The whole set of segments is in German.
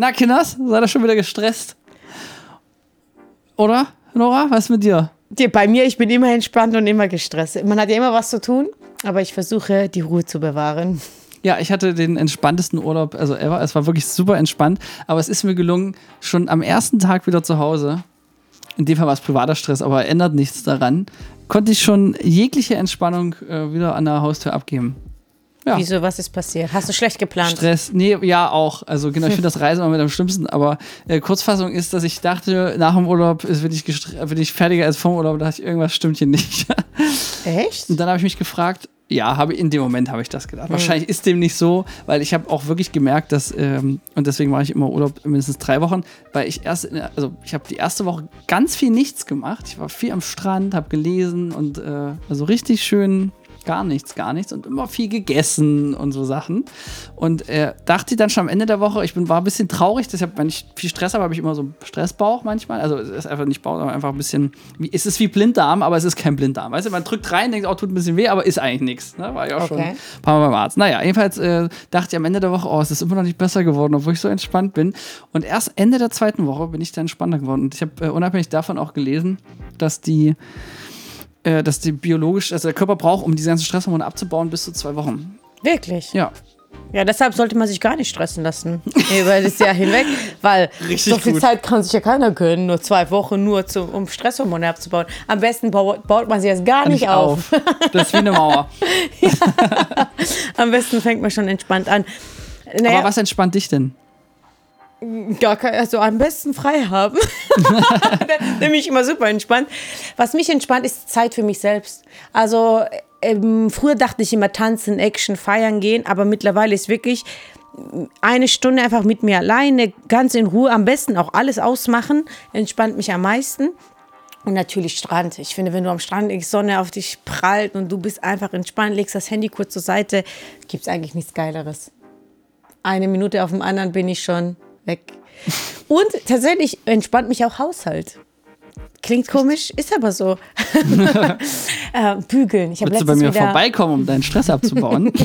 Na, Kinders, seid ihr schon wieder gestresst? Oder, Nora? Was ist mit dir? Bei mir, ich bin immer entspannt und immer gestresst. Man hat ja immer was zu tun, aber ich versuche, die Ruhe zu bewahren. Ja, ich hatte den entspanntesten Urlaub, also ever. Es war wirklich super entspannt, aber es ist mir gelungen, schon am ersten Tag wieder zu Hause, in dem Fall war es privater Stress, aber ändert nichts daran, konnte ich schon jegliche Entspannung äh, wieder an der Haustür abgeben. Ja. Wieso, was ist passiert? Hast du schlecht geplant? Stress, nee, ja auch. Also genau, ich finde das Reisen immer mit am schlimmsten, aber äh, Kurzfassung ist, dass ich dachte, nach dem Urlaub ist, bin, ich bin ich fertiger als vom Urlaub, da dachte ich, irgendwas stimmt hier nicht. Echt? Und dann habe ich mich gefragt, ja, habe in dem Moment habe ich das gedacht. Mhm. Wahrscheinlich ist dem nicht so, weil ich habe auch wirklich gemerkt, dass ähm, und deswegen mache ich immer Urlaub mindestens drei Wochen, weil ich erst, der, also ich habe die erste Woche ganz viel nichts gemacht. Ich war viel am Strand, habe gelesen und äh, also richtig schön gar nichts, gar nichts und immer viel gegessen und so Sachen. Und äh, dachte dann schon am Ende der Woche, ich bin, war ein bisschen traurig, deshalb, wenn ich viel Stress habe, habe ich immer so einen Stressbauch manchmal. Also es ist einfach nicht Bauch, sondern einfach ein bisschen, wie, es ist wie Blinddarm, aber es ist kein Blinddarm. Weißt du, man drückt rein, denkt, oh, tut ein bisschen weh, aber ist eigentlich nichts. Ne? War ich auch okay. schon ein paar Mal beim Arzt. Naja, jedenfalls äh, dachte ich am Ende der Woche, oh, es ist immer noch nicht besser geworden, obwohl ich so entspannt bin. Und erst Ende der zweiten Woche bin ich dann entspannter geworden. Und ich habe äh, unabhängig davon auch gelesen, dass die äh, dass die biologisch, also der Körper braucht, um diese ganzen Stresshormone abzubauen, bis zu zwei Wochen. Wirklich? Ja. Ja, deshalb sollte man sich gar nicht stressen lassen über das Jahr hinweg, weil Richtig so viel gut. Zeit kann sich ja keiner gönnen, nur zwei Wochen nur zu, um Stresshormone abzubauen. Am besten baut, baut man sie erst gar nicht, nicht auf. auf. Das ist wie eine Mauer. ja. Am besten fängt man schon entspannt an. Naja. Aber was entspannt dich denn? Gar kein, also am besten frei haben. Nämlich immer super entspannt. Was mich entspannt, ist Zeit für mich selbst. Also ähm, früher dachte ich immer tanzen, Action, feiern gehen, aber mittlerweile ist wirklich eine Stunde einfach mit mir alleine, ganz in Ruhe, am besten auch alles ausmachen, entspannt mich am meisten. Und natürlich Strand. Ich finde, wenn du am Strand die Sonne auf dich prallt und du bist einfach entspannt, legst das Handy kurz zur Seite, gibt es eigentlich nichts Geileres. Eine Minute auf dem anderen bin ich schon weg. Und tatsächlich entspannt mich auch Haushalt. Klingt komisch, ist aber so. äh, bügeln. Ich Willst du bei mir vorbeikommen, um deinen Stress abzubauen?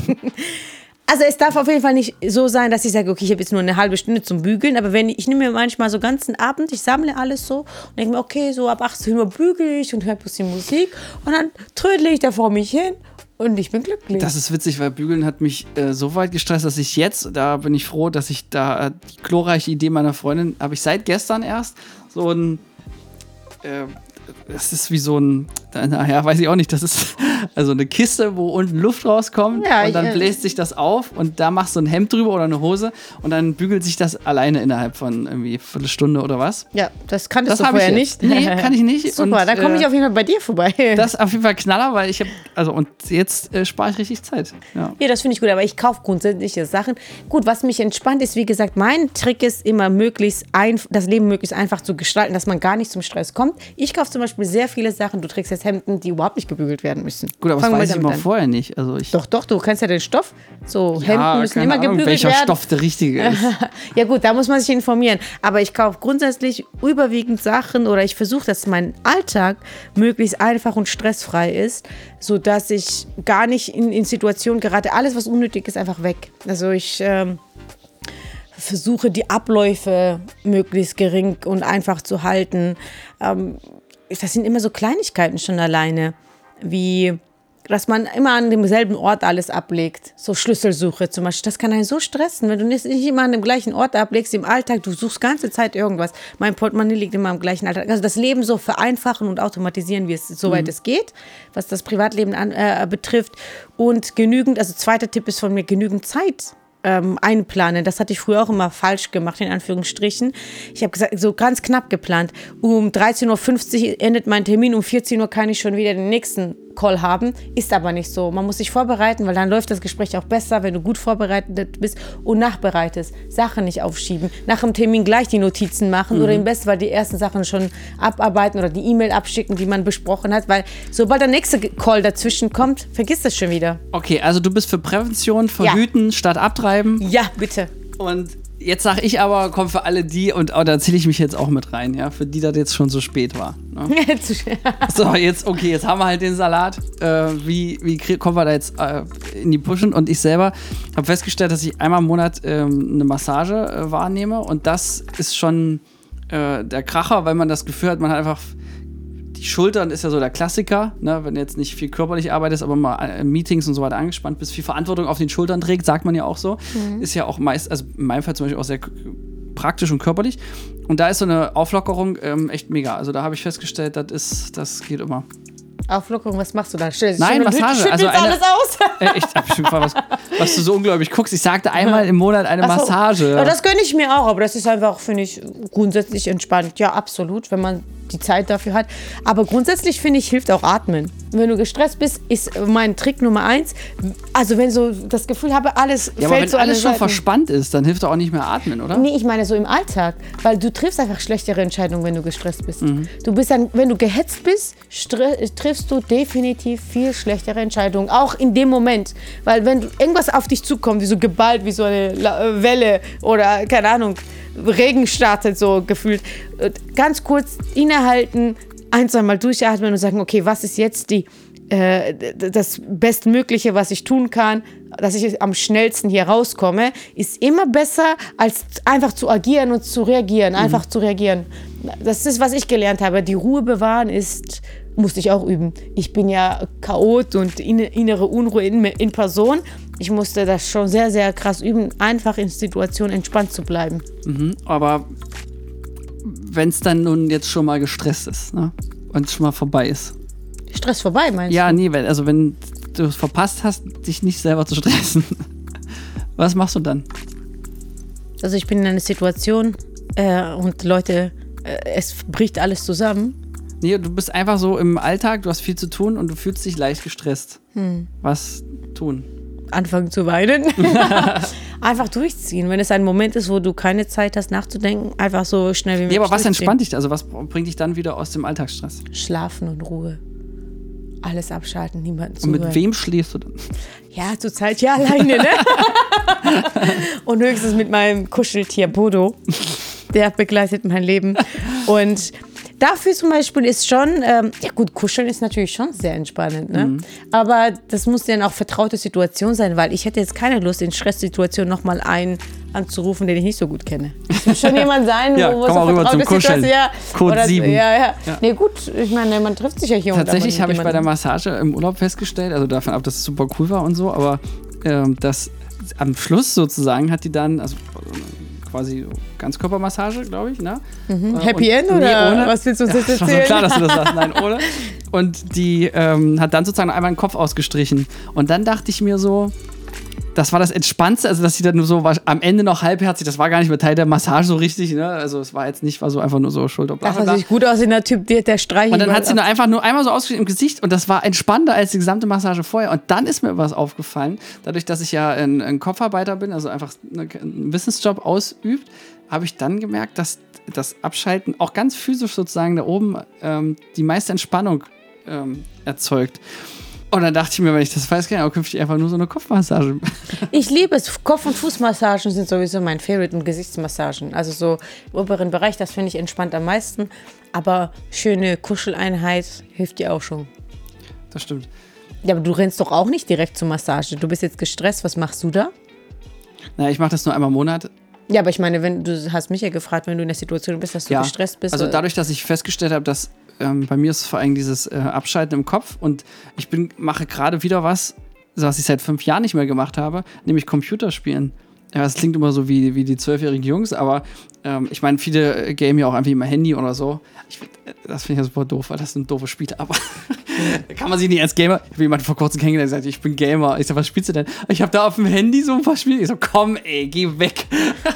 Also es darf auf jeden Fall nicht so sein, dass ich sage, okay, ich habe jetzt nur eine halbe Stunde zum Bügeln, aber wenn ich, ich nehme mir manchmal so ganzen Abend, ich sammle alles so und denke mir, okay, so ab 18 Uhr bügel ich und höre ein bisschen Musik und dann trödle ich da vor mich hin und ich bin glücklich. Das ist witzig, weil Bügeln hat mich äh, so weit gestresst, dass ich jetzt, da bin ich froh, dass ich da die glorreiche Idee meiner Freundin, habe ich seit gestern erst so ein äh, das ist wie so ein, naja, weiß ich auch nicht, das ist also eine Kiste, wo unten Luft rauskommt ja, und dann bläst sich das auf und da machst du ein Hemd drüber oder eine Hose und dann bügelt sich das alleine innerhalb von irgendwie eine Viertelstunde oder was. Ja, das kannst das du vorher nicht. Nee, kann ich nicht. Super, und, da komme ich äh, auf jeden Fall bei dir vorbei. Das ist auf jeden Fall Knaller, weil ich habe, also und jetzt äh, spare ich richtig Zeit. Ja, ja das finde ich gut, aber ich kaufe grundsätzliche Sachen. Gut, was mich entspannt ist, wie gesagt, mein Trick ist immer möglichst ein, das Leben möglichst einfach zu gestalten, dass man gar nicht zum Stress kommt. Ich kaufe zum Beispiel sehr viele Sachen. Du trägst jetzt Hemden, die überhaupt nicht gebügelt werden müssen. Gut, aber Fangen das weiß ich immer an. vorher nicht. Also ich doch, doch, du kennst ja den Stoff. So ja, Hemden müssen immer Ahnung, gebügelt welcher werden. welcher Stoff der richtige ist. ja gut, da muss man sich informieren. Aber ich kaufe grundsätzlich überwiegend Sachen oder ich versuche, dass mein Alltag möglichst einfach und stressfrei ist, sodass ich gar nicht in, in Situationen gerate. Alles, was unnötig ist, einfach weg. Also ich... Ähm, versuche die Abläufe möglichst gering und einfach zu halten. Ähm, das sind immer so Kleinigkeiten schon alleine, wie dass man immer an demselben Ort alles ablegt. So Schlüsselsuche zum Beispiel. Das kann einen so stressen, wenn du nicht immer an dem gleichen Ort ablegst im Alltag. Du suchst ganze Zeit irgendwas. Mein Portemonnaie liegt immer am gleichen Alltag. Also das Leben so vereinfachen und automatisieren, wie es soweit mhm. es geht, was das Privatleben an, äh, betrifft. Und genügend, also zweiter Tipp ist von mir, genügend Zeit ähm, einplanen. Das hatte ich früher auch immer falsch gemacht, in Anführungsstrichen. Ich habe gesagt, so ganz knapp geplant. Um 13.50 Uhr endet mein Termin, um 14 Uhr kann ich schon wieder den nächsten Call haben. Ist aber nicht so. Man muss sich vorbereiten, weil dann läuft das Gespräch auch besser, wenn du gut vorbereitet bist und nachbereitest. Sachen nicht aufschieben. Nach dem Termin gleich die Notizen machen mhm. oder im besten Fall die ersten Sachen schon abarbeiten oder die E-Mail abschicken, die man besprochen hat, weil sobald der nächste Call dazwischen kommt, vergiss das schon wieder. Okay, also du bist für Prävention, Verhüten ja. statt Abtreiben. Ja, bitte. Und jetzt sag ich aber, komm für alle die, und oh, da zähle ich mich jetzt auch mit rein, ja, für die das jetzt schon so spät war. Ne? so, jetzt, okay, jetzt haben wir halt den Salat. Äh, wie wie kommen wir da jetzt äh, in die Pushen? Und ich selber habe festgestellt, dass ich einmal im Monat ähm, eine Massage äh, wahrnehme und das ist schon äh, der Kracher, weil man das Gefühl hat, man hat einfach die Schultern ist ja so der Klassiker, ne? wenn du jetzt nicht viel körperlich arbeitest, aber mal in äh, Meetings und so weiter angespannt bist, viel Verantwortung auf den Schultern trägt, sagt man ja auch so. Mhm. Ist ja auch meist, also in meinem Fall zum Beispiel auch sehr praktisch und körperlich. Und da ist so eine Auflockerung ähm, echt mega. Also da habe ich festgestellt, das ist, das geht immer. Auflockerung, was machst du da? Stell, Nein, Massage. Also eine, alles aus. Äh, echt, was, was du so unglaublich guckst. Ich sagte einmal im Monat eine so. Massage. Ja, das gönne ich mir auch, aber das ist einfach, finde ich, grundsätzlich entspannt. Ja, absolut, wenn man die Zeit dafür hat. Aber grundsätzlich finde ich, hilft auch Atmen. Wenn du gestresst bist, ist mein Trick Nummer eins. Also wenn so das Gefühl habe, alles ja, fällt aber wenn so alles schon Seiten. verspannt ist, dann hilft doch auch nicht mehr atmen, oder? Nee, ich meine so im Alltag, weil du triffst einfach schlechtere Entscheidungen, wenn du gestresst bist. Mhm. Du bist dann, wenn du gehetzt bist, triffst du definitiv viel schlechtere Entscheidungen, auch in dem Moment, weil wenn irgendwas auf dich zukommt, wie so geballt, wie so eine Welle oder keine Ahnung, Regen startet so gefühlt, ganz kurz innehalten, ein, zweimal durchatmen und sagen, okay, was ist jetzt die, äh, das Bestmögliche, was ich tun kann, dass ich am schnellsten hier rauskomme, ist immer besser, als einfach zu agieren und zu reagieren, mhm. einfach mhm. zu reagieren. Das ist, was ich gelernt habe. Die Ruhe bewahren ist, musste ich auch üben. Ich bin ja Chaot und innere Unruhe in, in Person. Ich musste das schon sehr, sehr krass üben, einfach in Situationen entspannt zu bleiben. Mhm, aber wenn es dann nun jetzt schon mal gestresst ist ne? und schon mal vorbei ist. Stress vorbei, meinst ja, du? Ja, nee, also wenn du es verpasst hast, dich nicht selber zu stressen, was machst du dann? Also ich bin in einer Situation äh, und Leute, äh, es bricht alles zusammen. Nee, du bist einfach so im Alltag, du hast viel zu tun und du fühlst dich leicht gestresst. Hm. Was tun? anfangen zu weinen. einfach durchziehen. Wenn es ein Moment ist, wo du keine Zeit hast nachzudenken, einfach so schnell wie möglich. Ja, aber was entspannt dich? Also was bringt dich dann wieder aus dem Alltagsstress? Schlafen und Ruhe. Alles abschalten, niemanden zuhören. Und mit wem schläfst du dann? Ja, zurzeit ja alleine, ne? und höchstens mit meinem Kuscheltier Bodo. Der begleitet mein Leben. Und Dafür zum Beispiel ist schon, ähm, ja gut, kuscheln ist natürlich schon sehr entspannend, ne? Mhm. Aber das muss dann auch vertraute Situation sein, weil ich hätte jetzt keine Lust, in Stresssituationen nochmal einen anzurufen, den ich nicht so gut kenne. Es muss schon jemand sein, ja, wo es eine vertraute Situation ja, Code oder, 7. Ja, ja, ja. Nee, gut, ich meine, man trifft sich ja hier Tatsächlich habe ich bei der Massage im Urlaub festgestellt, also davon ab, dass es super cool war und so, aber ähm, dass am Schluss sozusagen hat die dann, also quasi Ganzkörpermassage, glaube ich. Ne? Mhm. Äh, Happy End oder nee, ohne. was willst du uns jetzt erzählen? Ja, klar, dass du das sagst. Nein, ohne. Und die ähm, hat dann sozusagen einmal den Kopf ausgestrichen. Und dann dachte ich mir so, das war das Entspannendste, also dass sie dann nur so war, am Ende noch halbherzig, das war gar nicht mehr Teil der Massage so richtig, ne? Also es war jetzt nicht, war so einfach nur so Schulter. Bla, Das sieht gut aus in der Typ, der, der streichelt. Und dann hat sie nur einfach nur einmal so ausgeschrieben im Gesicht und das war entspannender als die gesamte Massage vorher. Und dann ist mir was aufgefallen, dadurch, dass ich ja ein, ein Kopfarbeiter bin, also einfach einen Wissensjob ausübt, habe ich dann gemerkt, dass das Abschalten auch ganz physisch sozusagen da oben ähm, die meiste Entspannung ähm, erzeugt. Und dann dachte ich mir, wenn ich das weiß, kann ich auch künftig einfach nur so eine Kopfmassage. Ich liebe es. Kopf- und Fußmassagen sind sowieso mein Favorite und Gesichtsmassagen. Also so im oberen Bereich, das finde ich entspannt am meisten. Aber schöne Kuscheleinheit hilft dir auch schon. Das stimmt. Ja, aber du rennst doch auch nicht direkt zur Massage. Du bist jetzt gestresst. Was machst du da? Na, ich mache das nur einmal im Monat. Ja, aber ich meine, wenn du hast mich ja gefragt, wenn du in der Situation bist, dass du ja. gestresst bist. Also dadurch, dass ich festgestellt habe, dass ähm, bei mir ist vor allem dieses äh, Abschalten im Kopf und ich bin, mache gerade wieder was, was ich seit fünf Jahren nicht mehr gemacht habe, nämlich Computerspielen. Ja, das klingt immer so wie, wie die zwölfjährigen Jungs, aber ähm, ich meine, viele game ja auch einfach immer Handy oder so. Ich, das finde ich ja super doof, weil das sind doofe Spiele, aber kann man sich nicht als Gamer. Ich habe jemanden vor kurzem kennengelernt, der sagt, ich bin Gamer. Ich sag, was spielst du denn? Ich habe da auf dem Handy so ein paar Spiele. Ich so, komm, ey, geh weg.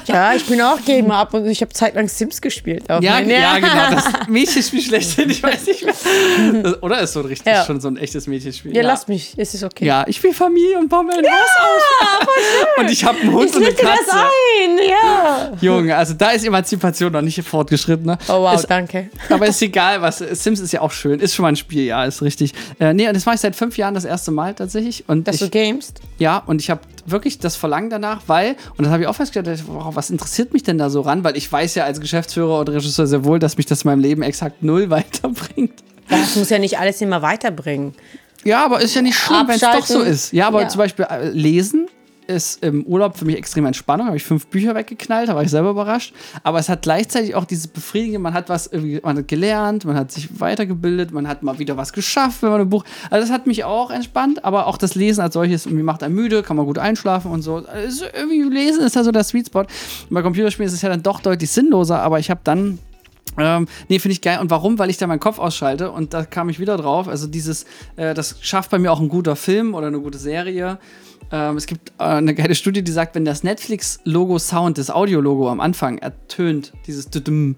Ja, ich bin auch Gamer ab und ich habe zeitlang Sims gespielt. Ja, ja, genau. Das Mädchenspiel schlechthin, ich weiß nicht mehr. Oder ist so ein richtig ja. schon so ein echtes Mädchenspiel? Ja, ja. lass mich, es ist okay. Ja, ich spiele Familie und baue mein ja, Haus auf. Und ich habe einen Hund ich und eine Katze. Das ein, ja. Junge, also da ist Emanzipation noch nicht fortgeschritten. Ne? Oh wow, ist, danke. Aber ist egal, was. Sims ist ja auch schön. Ist schon mal ein Spiel, ja, ist richtig. Äh, nee, und das mache ich seit fünf Jahren das erste Mal tatsächlich. Und Dass ich, du gamest? Ja, und ich habe wirklich das Verlangen danach, weil, und das habe ich auch festgestellt, wow, was interessiert mich denn da so ran? Weil ich weiß ja als Geschäftsführer oder Regisseur sehr wohl, dass mich das in meinem Leben exakt null weiterbringt. Das muss ja nicht alles immer weiterbringen. Ja, aber ist ja nicht schlimm, wenn es doch so ist. Ja, aber Ja. zum Beispiel äh, lesen ist im Urlaub für mich extrem Entspannung. Habe ich fünf Bücher weggeknallt, da war ich selber überrascht. Aber es hat gleichzeitig auch dieses Befriedigende, man hat was man hat gelernt, man hat sich weitergebildet, man hat mal wieder was geschafft, wenn man ein Buch. Also das hat mich auch entspannt, aber auch das Lesen als solches, irgendwie macht einen müde, kann man gut einschlafen und so. Also irgendwie Lesen ist ja so der Sweet Spot. Bei Computerspielen ist es ja dann doch deutlich sinnloser, aber ich habe dann ähm, nee, finde ich geil. Und warum? Weil ich da meinen Kopf ausschalte und da kam ich wieder drauf. Also dieses, äh, das schafft bei mir auch ein guter Film oder eine gute Serie. Ähm, es gibt äh, eine geile Studie, die sagt, wenn das Netflix-Logo Sound, das Audiologo am Anfang ertönt, dieses Düdüm,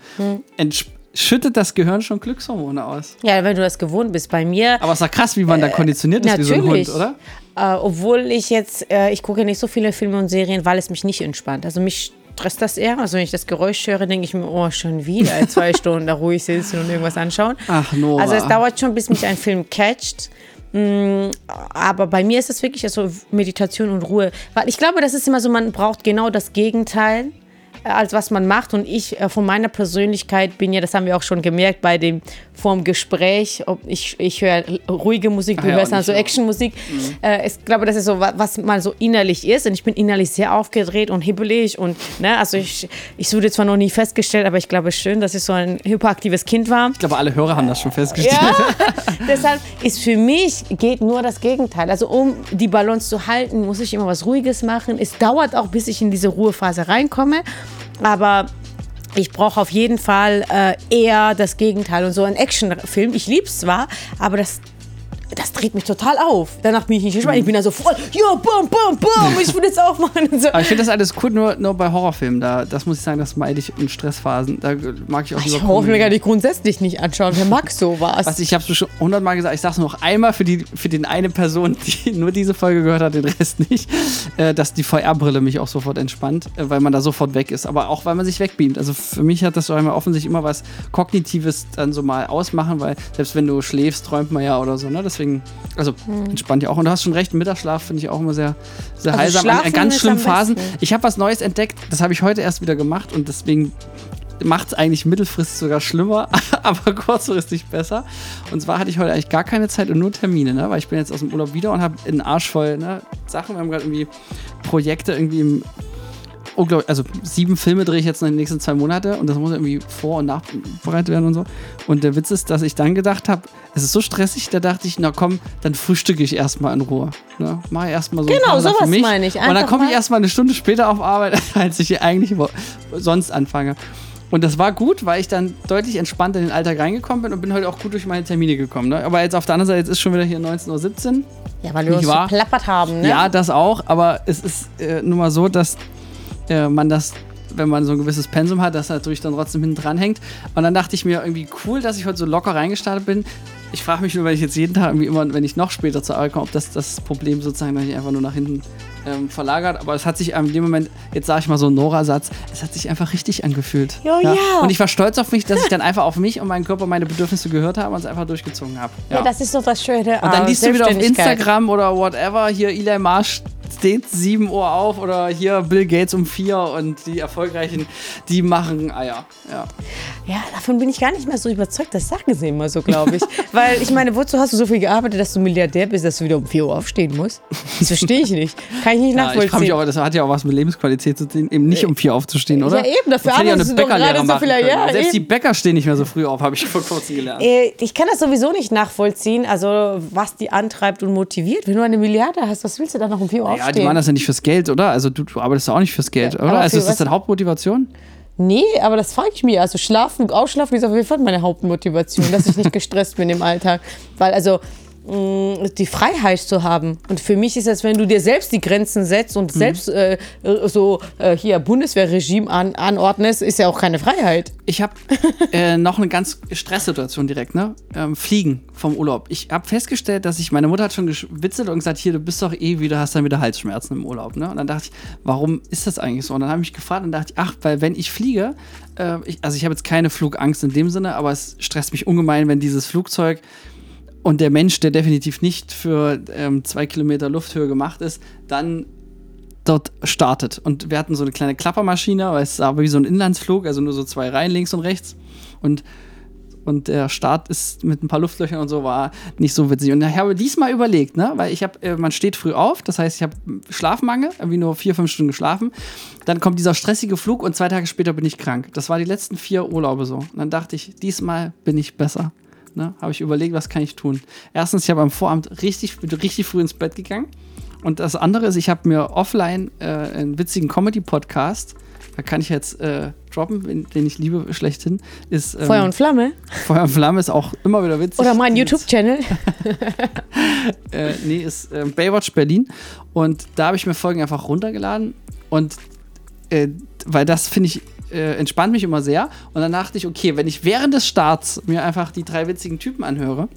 entsch- schüttet das Gehirn schon Glückshormone aus. Ja, wenn du das gewohnt bist. Bei mir Aber es ist ja krass, wie man da konditioniert ist wie so ein Hund, oder? Äh, obwohl ich jetzt, äh, ich gucke nicht so viele Filme und Serien, weil es mich nicht entspannt. Also mich stresst das eher. Also wenn ich das Geräusch höre, denke ich mir, oh, schon wieder zwei Stunden da ruhig sitzen und irgendwas anschauen. Ach, Nora. Also es dauert schon, bis mich ein Film catcht. Mm, Aber bei mir ist es wirklich so Meditation und Ruhe. Weil ich glaube, das ist immer so, man braucht genau das Gegenteil als was man macht. Und ich äh, von meiner Persönlichkeit bin ja, das haben wir auch schon gemerkt bei dem vorm Gespräch, ob ich, ich höre ruhige Musik, du Ah ja, hörst dann ich so. Actionmusik. Äh, ich glaube, das ist so, wa- was mal so innerlich ist. Und ich bin innerlich sehr aufgedreht und hibbelig. Und ne, also ich, ich wurde zwar noch nie festgestellt, aber ich glaube schön, dass ich so ein hyperaktives Kind war. Ich glaube, alle Hörer haben das schon festgestellt. Ja, deshalb ist für mich geht nur das Gegenteil. Also um die Balance zu halten, muss ich immer was Ruhiges machen. Es dauert auch, bis ich in diese Ruhephase reinkomme, aber ich brauche auf jeden Fall äh, eher das Gegenteil. Und so ein Actionfilm, ich liebe es zwar, aber das das dreht mich total auf. Danach bin ich nicht gespannt. Ich bin da so voll, ja, bam, bam, bam, ich will jetzt aufmachen und so. Aber ich finde das alles cool, nur, nur bei Horrorfilmen. Da, das muss ich sagen, das meide ich in Stressphasen. Da mag ich auch Ich lieber hoffe mir Comedy. gar nicht grundsätzlich nicht anschauen. Wer mag sowas? Was ich habe schon hundertmal gesagt, ich sage es noch einmal für die für den eine Person, die nur diese Folge gehört hat, den Rest nicht, äh, dass die VR-Brille mich auch sofort entspannt, äh, weil man da sofort weg ist. Aber auch weil man sich wegbeamt. Also für mich hat das so einmal offensichtlich immer was Kognitives dann so mal ausmachen, weil selbst wenn du schläfst, träumt man ja oder so. Ne? Deswegen, also entspannt ja auch. Und du hast schon recht, Mittagsschlaf finde ich auch immer sehr, sehr Also heilsam. Schlafen ganz schlimmen Phasen. Ich habe was Neues entdeckt, das habe ich heute erst wieder gemacht und deswegen macht es eigentlich mittelfristig sogar schlimmer, aber kurzfristig besser. Und zwar hatte ich heute eigentlich gar keine Zeit und nur Termine, ne? weil ich bin jetzt aus dem Urlaub wieder und habe einen Arsch voll ne? Sachen. Wir haben gerade irgendwie Projekte irgendwie im unglaublich, also sieben Filme drehe ich jetzt in den nächsten zwei Monate und das muss irgendwie vor- und nachbereitet werden und so. Und der Witz ist, dass ich dann gedacht habe, es ist so stressig, da dachte ich, na komm, dann frühstücke ich erstmal in Ruhe. Ne? Mach erstmal so Genau, sowas für mich. meine ich. Und dann Einfach komme ich mal- erstmal eine Stunde später auf Arbeit, als ich eigentlich sonst anfange. Und das war gut, weil ich dann deutlich entspannter in den Alltag reingekommen bin und bin heute auch gut durch meine Termine gekommen. Ne? Aber jetzt auf der anderen Seite, jetzt ist schon wieder hier 19.17 Uhr. ja, weil wir uns wahr? verplappert haben, ne? Ja, das auch, aber es ist äh, nun mal so, dass äh, man das, wenn man so ein gewisses Pensum hat, das natürlich dann trotzdem hinten dran hängt. Und dann dachte ich mir irgendwie cool, dass ich heute so locker reingestartet bin. Ich frage mich nur, wenn ich jetzt jeden Tag irgendwie immer, wenn ich noch später zur Arbeit komme, ob das das Problem sozusagen nicht einfach nur nach hinten ähm, verlagert. Aber es hat sich in dem Moment, jetzt sage ich mal so einen Nora-Satz, es hat sich einfach richtig angefühlt. Ja, ja. Und ich war stolz auf mich, dass ich dann einfach auf mich und meinen Körper meine Bedürfnisse gehört habe und es einfach durchgezogen habe. Ja, das ist doch das Schöne. Und dann an liest du wieder auf. Instagram oder whatever, hier Eli Marsch steht 7 Uhr auf oder hier Bill Gates um 4 und die Erfolgreichen, die machen Eier. Ja. Ja, davon bin ich gar nicht mehr so überzeugt. Das sagen sie immer so, glaube ich. Weil ich meine, wozu hast du so viel gearbeitet, dass du Milliardär bist, dass du wieder um 4 Uhr aufstehen musst? Das verstehe ich nicht. Kann ich nicht Ja, ich nachvollziehen. auch, das hat ja auch was mit Lebensqualität zu tun, eben nicht um 4 aufzustehen, oder? Ja, eben, dafür ich arbeitest eine du doch gerade so können. ja, Selbst die eben. Bäcker stehen nicht mehr so früh auf, habe ich vor kurzem gelernt. Äh, Ich kann das sowieso nicht nachvollziehen, also was die antreibt und motiviert. Wenn du eine Milliarde hast, was willst du dann noch um 4 Uhr Ja, aufstehen? die machen das ja nicht fürs Geld, oder? Also du, du arbeitest ja auch nicht fürs Geld, Ja, oder? Also ist das deine Hauptmotivation? Nee, aber das frage ich mich. Also schlafen, ausschlafen ist auf jeden Fall meine Hauptmotivation, dass ich nicht gestresst bin im Alltag. Weil also die Freiheit zu haben. Und für mich ist das, wenn du dir selbst die Grenzen setzt und selbst äh, äh, so äh, hier Bundeswehrregime an, anordnest, ist ja auch keine Freiheit. Ich habe äh, noch eine ganz Stresssituation direkt, ne? Ähm, Fliegen vom Urlaub. Ich habe festgestellt, dass ich, meine Mutter hat schon gewitzelt und gesagt, hier, du bist doch eh wieder, hast dann wieder Halsschmerzen im Urlaub, ne? Und dann dachte ich, warum ist das eigentlich so? Und dann habe ich mich gefragt und dachte ich, ach, weil wenn ich fliege, äh, ich, also ich habe jetzt keine Flugangst in dem Sinne, aber es stresst mich ungemein, wenn dieses Flugzeug und der Mensch, der definitiv nicht für ähm, zwei Kilometer Lufthöhe gemacht ist, dann dort startet. Und wir hatten so eine kleine Klappermaschine, aber es sah wie so ein Inlandsflug, also nur so zwei Reihen links und rechts. Und und der Start ist mit ein paar Luftlöchern und so war nicht so witzig. Und ich habe diesmal überlegt, ne, weil ich habe, äh, man steht früh auf, das heißt, ich habe Schlafmangel, irgendwie nur vier, fünf Stunden geschlafen. Dann kommt dieser stressige Flug und zwei Tage später bin ich krank. Das war die letzten vier Urlaube so. Und dann dachte ich, diesmal bin ich besser. Ne, habe ich überlegt, was kann ich tun? Erstens, ich habe am Vorabend richtig, richtig früh ins Bett gegangen. Und das andere ist, ich habe mir offline äh, einen witzigen Comedy-Podcast da kann ich jetzt äh, droppen, den ich liebe schlechthin, ist ähm, Feuer und Flamme. Feuer und Flamme ist auch immer wieder witzig. Oder mein YouTube-Channel. äh, nee, ist äh, Baywatch Berlin. Und da habe ich mir Folgen einfach runtergeladen. Und äh, weil das finde ich äh, entspannt mich immer sehr. Und dann dachte ich, okay, wenn ich während des Starts mir einfach die drei witzigen Typen anhöre,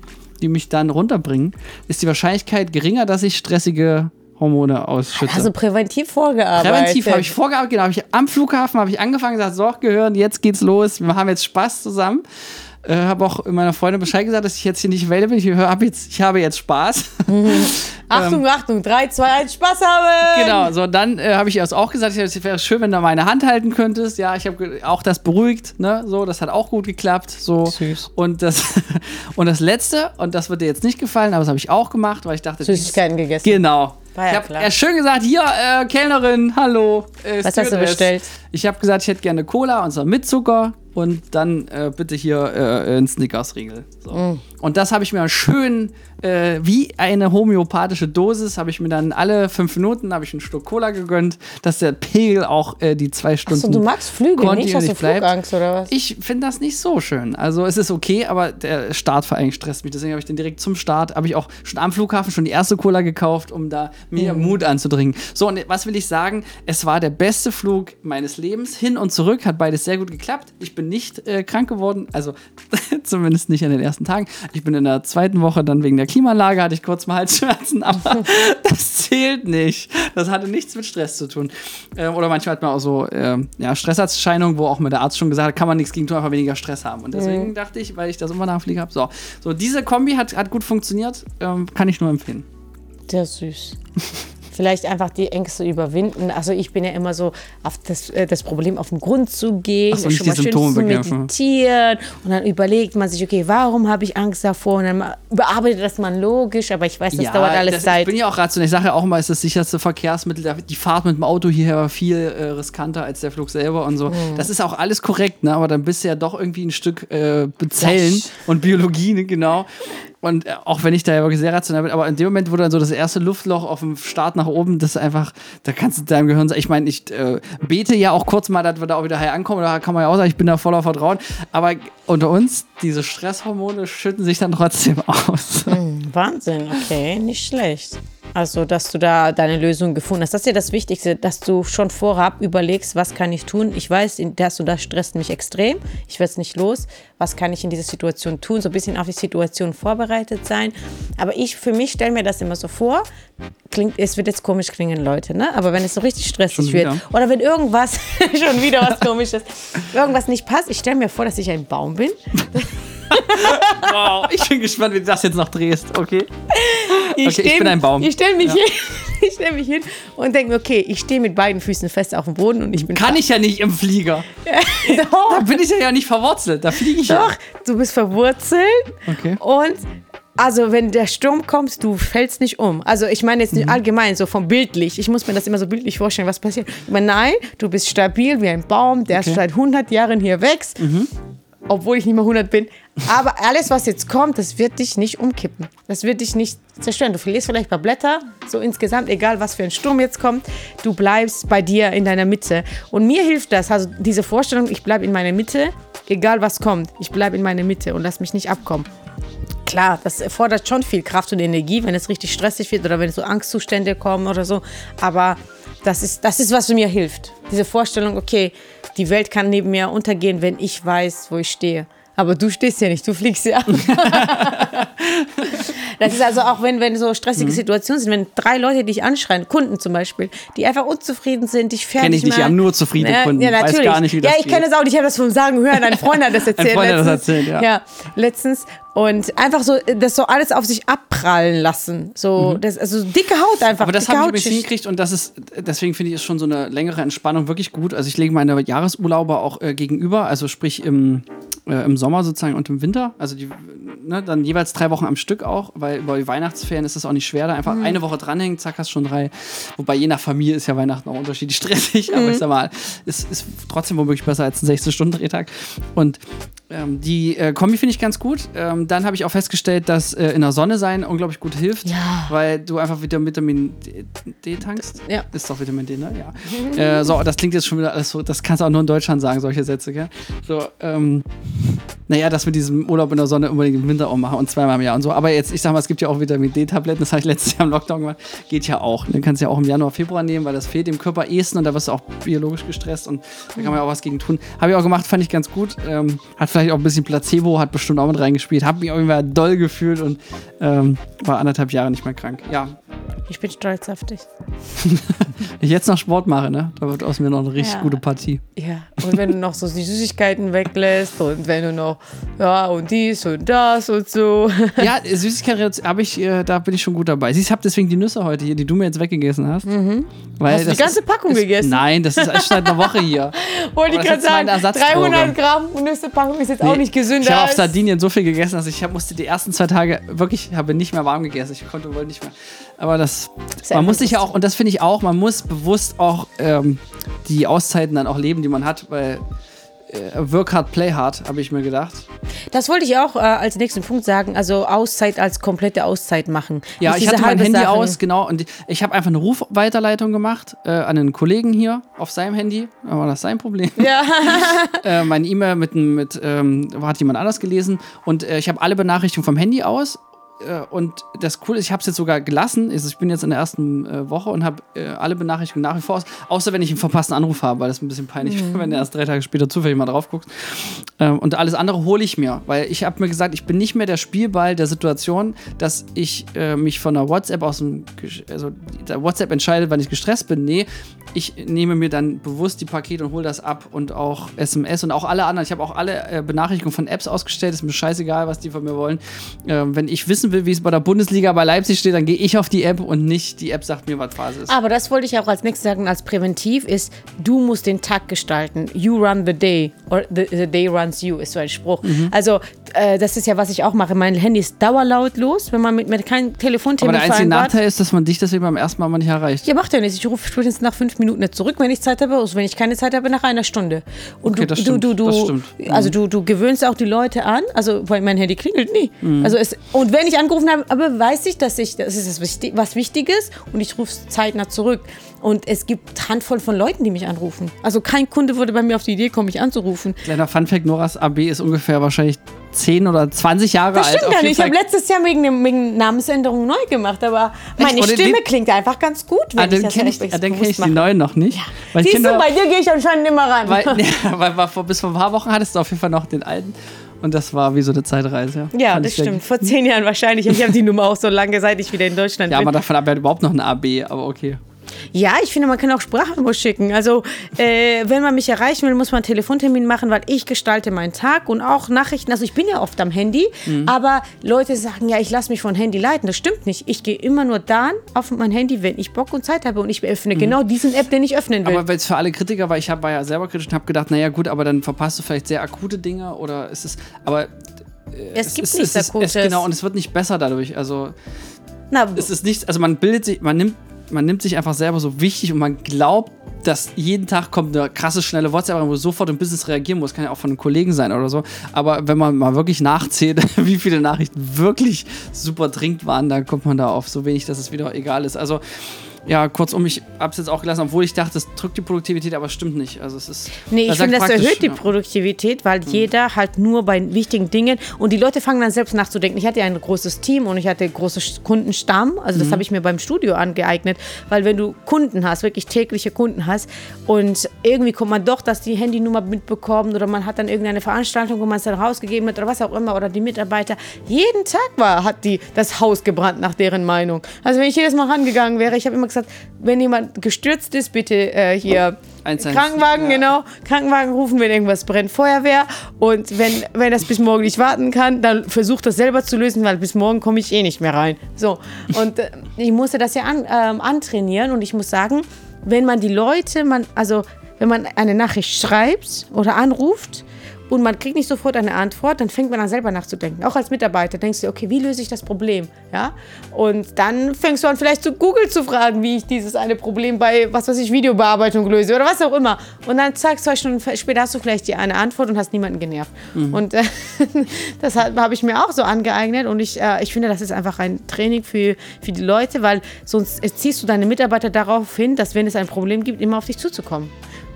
die mich dann runterbringen, ist die Wahrscheinlichkeit geringer, dass ich stressige Hormone ausschütte. Also präventiv vorgearbeitet. Präventiv habe ich vorgearbeitet, genau. Hab ich, am Flughafen habe ich angefangen, gesagt, so, gehören, jetzt geht's los, wir haben jetzt Spaß zusammen. Äh, habe auch meiner Freundin Bescheid gesagt, dass ich jetzt hier nicht wähle bin. Ich, hab jetzt, ich habe jetzt Spaß. Mhm. Achtung, ähm, Achtung, 3, 2, 1, Spaß haben! Genau, so dann äh, habe ich erst auch gesagt, es wäre schön, wenn du meine Hand halten könntest. Ja, ich habe auch das beruhigt, ne? So, das hat auch gut geklappt. So. Süß. Und das, und das letzte, und das wird dir jetzt nicht gefallen, aber das habe ich auch gemacht, weil ich dachte. Süßigkeiten gegessen. Genau. War ich habe schön gesagt, hier, äh, Kellnerin, hallo. Äh, Was hast du bestellt? Ich habe gesagt, ich hätte gerne Cola und zwar mit Zucker und dann äh, bitte hier äh, ein Snickers-Riegel. So. Mm. Und das habe ich mir schön, äh, wie eine homöopathische Dosis, habe ich mir dann alle fünf Minuten ich einen Stück Cola gegönnt, dass der Pegel auch äh, die zwei Stunden. Achso, du magst Flüge nicht? Hast du Flugangst oder was? Ich finde das nicht so schön. Also es ist okay, aber der Start vor allem stresst mich. Deswegen habe ich den direkt zum Start, habe ich auch schon am Flughafen schon die erste Cola gekauft, um da mir mm. Mut anzudringen. So, und was will ich sagen? Es war der beste Flug meines Lebens. Hin und zurück hat beides sehr gut geklappt. Ich bin nicht äh, krank geworden, also zumindest nicht an den ersten Tagen. Ich bin in der zweiten Woche dann wegen der Klimaanlage, hatte ich kurz mal Halsschmerzen, aber das zählt nicht. Das hatte nichts mit Stress zu tun. Ähm, oder manchmal hat man auch so ähm, ja, Stresserscheinungen, wo auch mir der Arzt schon gesagt hat, kann man nichts gegen tun, einfach weniger Stress haben. Und deswegen mhm. dachte ich, weil ich das immer nachfliege habe, so, so diese Kombi hat, hat gut funktioniert, ähm, kann ich nur empfehlen. Sehr süß. Vielleicht einfach die Ängste überwinden. Also ich bin ja immer so auf das, äh, das Problem auf den Grund zu gehen, so, schon mal schön zu meditieren und dann überlegt man sich, okay, warum habe ich Angst davor? Und dann überarbeitet das man logisch, aber ich weiß, das ja, dauert alles das, Zeit. Ich bin ja auch rational. Ich sage ja auch immer, es ist das sicherste Verkehrsmittel. Die Fahrt mit dem Auto hierher war viel äh, riskanter als der Flug selber und so. Mhm. Das ist auch alles korrekt, ne? aber dann bist du ja doch irgendwie ein Stück äh, Zellen und Biologie, ne? genau. Und äh, auch wenn ich da ja wirklich sehr rational bin, aber in dem Moment, wo dann so das erste Luftloch auf dem Start nach oben, das ist einfach, da kannst du deinem Gehirn sagen, ich meine, ich äh, bete ja auch kurz mal, dass wir da auch wieder heil ankommen, da kann man ja auch sagen, ich bin da voller Vertrauen. Aber unter uns, diese Stresshormone schütten sich dann trotzdem aus. Hm, Wahnsinn, okay, nicht schlecht. Also, dass du da deine Lösung gefunden hast. Das ist ja das Wichtigste, dass du schon vorab überlegst, was kann ich tun. Ich weiß, das und das stresst mich extrem. Ich werde es nicht los. Was kann ich in dieser Situation tun? So ein bisschen auf die Situation vorbereitet sein. Aber ich für mich stelle mir das immer so vor. Klingt, es wird jetzt komisch klingen, Leute, ne? Aber wenn es so richtig stressig wird oder wenn irgendwas schon wieder was komisches, irgendwas nicht passt, ich stelle mir vor, dass ich ein Baum bin. wow, ich bin gespannt, wie du das jetzt noch drehst, okay? Ich, okay, ich bin ein Baum. Ich stelle mich, ja. hin, stell mich hin und denke mir, okay, ich stehe mit beiden Füßen fest auf dem Boden und ich bin. Kann ich ja nicht im Flieger. Doch. Da bin ich ja nicht verwurzelt, da fliege ich Doch, ja. du bist verwurzelt. Okay. Und also, wenn der Sturm kommt, du fällst nicht um. Also, ich meine jetzt nicht mhm. allgemein, so vom bildlich. Ich muss mir das immer so bildlich vorstellen, was passiert. Aber nein, du bist stabil wie ein Baum, der okay. seit 100 Jahren hier wächst. Mhm obwohl ich nicht mehr 100 bin. Aber alles, was jetzt kommt, das wird dich nicht umkippen. Das wird dich nicht zerstören. Du verlierst vielleicht ein paar Blätter, so insgesamt, egal was für ein Sturm jetzt kommt. Du bleibst bei dir in deiner Mitte. Und mir hilft das, also diese Vorstellung, ich bleibe in meiner Mitte, egal was kommt. Ich bleibe in meiner Mitte und lass mich nicht abkommen. Klar, das erfordert schon viel Kraft und Energie, wenn es richtig stressig wird oder wenn so Angstzustände kommen oder so. Aber das ist, das ist, was mir hilft. Diese Vorstellung, okay, die Welt kann neben mir untergehen, wenn ich weiß, wo ich stehe. Aber du stehst ja nicht, du fliegst ja. das ist also auch, wenn, wenn so stressige Mhm. Situationen sind, wenn drei Leute dich anschreien, Kunden zum Beispiel, die einfach unzufrieden sind, dich fertig Kenn ich nicht, ich habe nur zufriedene Kunden. Ja, Weiß natürlich. gar nicht, wie das ja, ich kenne das auch nicht, ich habe das vom Sagen hören. Ein Freund hat das erzählt. Freund hat das letztens. erzählt, ja. Ja, letztens. Und einfach so, das so alles auf sich abprallen lassen. So, das, also dicke Haut einfach. Mhm. Aber das habe ich hingekriegt und das ist, deswegen finde ich es schon so eine längere Entspannung wirklich gut. Also ich lege meine Jahresurlaube auch äh, gegenüber, also sprich im, äh, im Sommer sozusagen und im Winter. Also die, ne, dann jeweils drei Wochen am Stück auch, weil die Weihnachtsferien ist es auch nicht schwer, da Mhm. einfach eine Woche dranhängen, zack, hast schon drei. Wobei je nach Familie ist ja Weihnachten auch unterschiedlich stressig, aber Mhm. ich sag mal, es ist trotzdem womöglich besser als ein 16-Stunden-Drehtag. Und ähm, die äh, Kombi finde ich ganz gut. Ähm, dann habe ich auch festgestellt, dass äh, in der Sonne sein unglaublich gut hilft, Ja. weil du einfach wieder Vitamin D, D tankst. Ja. Ist doch Vitamin D, ne? Ja. äh, so, das klingt jetzt schon wieder alles so, das kannst du auch nur in Deutschland sagen, solche Sätze, gell? So, ähm, naja, dass wir diesen Urlaub in der Sonne unbedingt im Winter auch machen und zweimal im Jahr und so. Aber jetzt, ich sag mal, es gibt ja auch Vitamin D-Tabletten, das habe ich letztes Jahr im Lockdown gemacht. Geht ja auch. Dann kannst du ja auch im Januar, Februar nehmen, weil das fehlt dem Körper ehesten und da wirst du auch biologisch gestresst und da kann man ja auch was gegen tun. Habe ich auch gemacht, fand ich ganz gut. Ähm, hat vielleicht auch ein bisschen Placebo, hat bestimmt auch mit reingespielt. Habe mich auf jeden Fall doll gefühlt und ähm, war anderthalb Jahre nicht mehr krank. Ja, Ich bin stolz auf dich. wenn ich jetzt noch Sport mache, ne, da wird aus mir noch eine richtig Ja. gute Partie. Ja, und wenn du noch so die Süßigkeiten weglässt und wenn du noch, ja, und dies und das und so. Ja, Süßigkeit habe ich, äh, da bin ich schon gut dabei. Siehst, ich habe deswegen die Nüsse heute hier, die du mir jetzt weggegessen hast. Weil Mhm. Hast du die das ganze ist, Packung ist, gegessen? Nein, das ist erst seit einer Woche hier. Wollte ich das gerade sagen, Ersatzdroge. 300 Gramm Nüssepackung ist jetzt auch nicht gesünder. Ich habe auf Sardinien so viel gegessen, dass ich hab, musste die ersten zwei Tage wirklich, habe nicht mehr warm gegessen. Ich konnte wohl nicht mehr. Aber das, Sehr man muss sich ja auch, und das finde ich auch, man muss bewusst auch ähm, die Auszeiten dann auch leben, die man hat, weil work hard, play hard, habe ich mir gedacht. Das wollte ich auch äh, als nächsten Punkt sagen, also Auszeit als komplette Auszeit machen. Ja, Nicht ich hatte mein Handy Sachen. aus, genau. Und ich habe einfach eine Rufweiterleitung gemacht äh, an einen Kollegen hier auf seinem Handy. War das sein Problem. Ja, äh, meine E-Mail mit, mit ähm, hat jemand anders gelesen. Und äh, ich habe alle Benachrichtigungen vom Handy aus. Äh, und das Coole ist, ich habe es jetzt sogar gelassen. Also ich bin jetzt in der ersten äh, Woche und habe äh, alle Benachrichtigungen nach wie vor aus. Außer wenn ich einen verpassten Anruf habe, weil das ein bisschen peinlich wäre, wenn du erst drei Tage später zufällig mal drauf guckst. Ähm, und alles andere hole ich mir, weil ich habe mir gesagt, ich bin nicht mehr der Spielball der Situation, dass ich äh, mich von der WhatsApp aus dem, also der WhatsApp entscheidet, wann ich gestresst bin. Nee, ich nehme mir dann bewusst die Pakete und hole das ab und auch SMS und auch alle anderen. Ich habe auch alle äh, Benachrichtigungen von Apps ausgestellt. Ist mir scheißegal, was die von mir wollen. Ähm, wenn ich wissen will, wie es bei der Bundesliga bei Leipzig steht, dann gehe ich auf die App und nicht die App sagt mir, was Phase ist. aber das wollte ich auch als nächstes sagen, als Präventiv ist, du musst den Tag gestalten. You run the day or the, the day runs you, ist so ein Spruch. Mhm. Also äh, das ist ja, was ich auch mache. Mein Handy ist dauerlautlos, wenn man mit, mit keinem Aber Telefontermin der einzige. Nachteil ist, dass man dich deswegen beim ersten Mal mal nicht erreicht. Ja, macht ja nichts. Ich rufe spätestens nach fünf Minuten nicht zurück, wenn ich Zeit habe. Also wenn ich keine Zeit habe, nach einer Stunde. Und Okay, du, das du, stimmt, du, du, das stimmt. Also du, du gewöhnst auch die Leute an. Also weil mein Handy klingelt nie. Mhm. Also es, und wenn ich angerufen habe, aber weiß ich, dass ich, das ist das was Wichtiges und ich rufe zeitnah zurück. Und es gibt Handvoll von Leuten, die mich anrufen. Also kein Kunde würde bei mir auf die Idee kommen, mich anzurufen. Kleiner Funfact: Noras AB ist ungefähr wahrscheinlich 10 oder 20 Jahre Das alt. stimmt Auf ja nicht. Ich habe letztes Jahr wegen, dem- wegen Namensänderung neu gemacht, aber meine Stimme den- klingt einfach ganz gut, wenn Ah, ich dann das kenne ich, ah, dann kenn bewusst ich die neuen noch nicht. Weil ich Siehst du, kenn bei dir gehe ich anscheinend immer rein. weil, ja, weil, weil bis vor ein paar Wochen hattest du auf jeden Fall noch den alten. Und das war wie so eine Zeitreise. Ja, ja, Fand das stimmt. Vor zehn Jahren wahrscheinlich. Ich habe die Nummer auch so lange, seit ich wieder in Deutschland Ja, bin. aber davon ab, er hat überhaupt noch ein AB, aber okay. Ja, ich finde, man kann auch Sprachmemos schicken. Also, äh, wenn man mich erreichen will, muss man einen Telefontermin machen, weil ich gestalte meinen Tag und auch Nachrichten. Also, ich bin ja oft am Handy, Mhm. aber Leute sagen, ja, ich lasse mich von Handy leiten. Das stimmt nicht. Ich gehe immer nur dann auf mein Handy, wenn ich Bock und Zeit habe und ich öffne genau diesen App, den ich öffnen will. Mhm. Aber weil es für alle Kritiker war, ich hab, war ja selber kritisch und habe gedacht, naja gut, aber dann verpasst du vielleicht sehr akute Dinge oder ist es, aber es gibt ist, nichts es, Akutes. es, genau und es wird nicht besser dadurch. Also Na, es ist nichts, also man bildet sich, man nimmt, man nimmt sich einfach selber so wichtig und man glaubt, dass jeden Tag kommt eine krasse, schnelle WhatsApp, wo sofort im Business reagieren muss. Kann ja auch von einem Kollegen sein oder so. Aber wenn man mal wirklich nachzählt, wie viele Nachrichten wirklich super dringend waren, dann kommt man da auf so wenig, dass es wieder egal ist. Also Ja, kurzum, ich hab's jetzt auch gelassen, obwohl ich dachte, es drückt die Produktivität, aber es stimmt nicht. Also es ist. Nee, ich finde, das erhöht die ja. Mhm. Produktivität, weil jeder halt nur bei wichtigen Dingen und die Leute fangen dann selbst nachzudenken. Ich hatte ja ein großes Team und ich hatte große Kundenstamm, also Mhm. das habe ich mir beim Studio angeeignet, weil wenn du Kunden hast, wirklich tägliche Kunden hast und irgendwie kommt man doch, dass die Handynummer mitbekommen oder man hat dann irgendeine Veranstaltung, wo man es dann rausgegeben hat oder was auch immer oder die Mitarbeiter, jeden Tag war, hat die das Haus gebrannt nach deren Meinung. Also wenn ich jedes Mal rangegangen wäre, ich habe immer gesagt, wenn jemand gestürzt ist, bitte äh, hier 112. Krankenwagen, Ja. genau. Krankenwagen rufen, wenn irgendwas brennt, Feuerwehr. Und wenn, wenn das bis morgen nicht warten kann, dann versucht das selber zu lösen, weil bis morgen komme ich eh nicht mehr rein. So. Und äh, ich musste das ja an, ähm, antrainieren und ich muss sagen, wenn man die Leute, man, also wenn man eine Nachricht schreibt oder anruft und man kriegt nicht sofort eine Antwort, dann fängt man an selber nachzudenken. Auch als Mitarbeiter denkst du, okay, wie löse ich das Problem? Ja? Und dann fängst du an, vielleicht zu Google zu fragen, wie ich dieses eine Problem bei, was weiß ich, Videobearbeitung löse oder was auch immer. Und dann zack, zwei Stunden später hast du vielleicht die eine Antwort und hast niemanden genervt. Und äh, das habe ich mir auch so angeeignet und ich, äh, ich finde, das ist einfach ein Training für, für die Leute, weil sonst ziehst du deine Mitarbeiter darauf hin, dass wenn es ein Problem gibt, immer auf dich zuzukommen.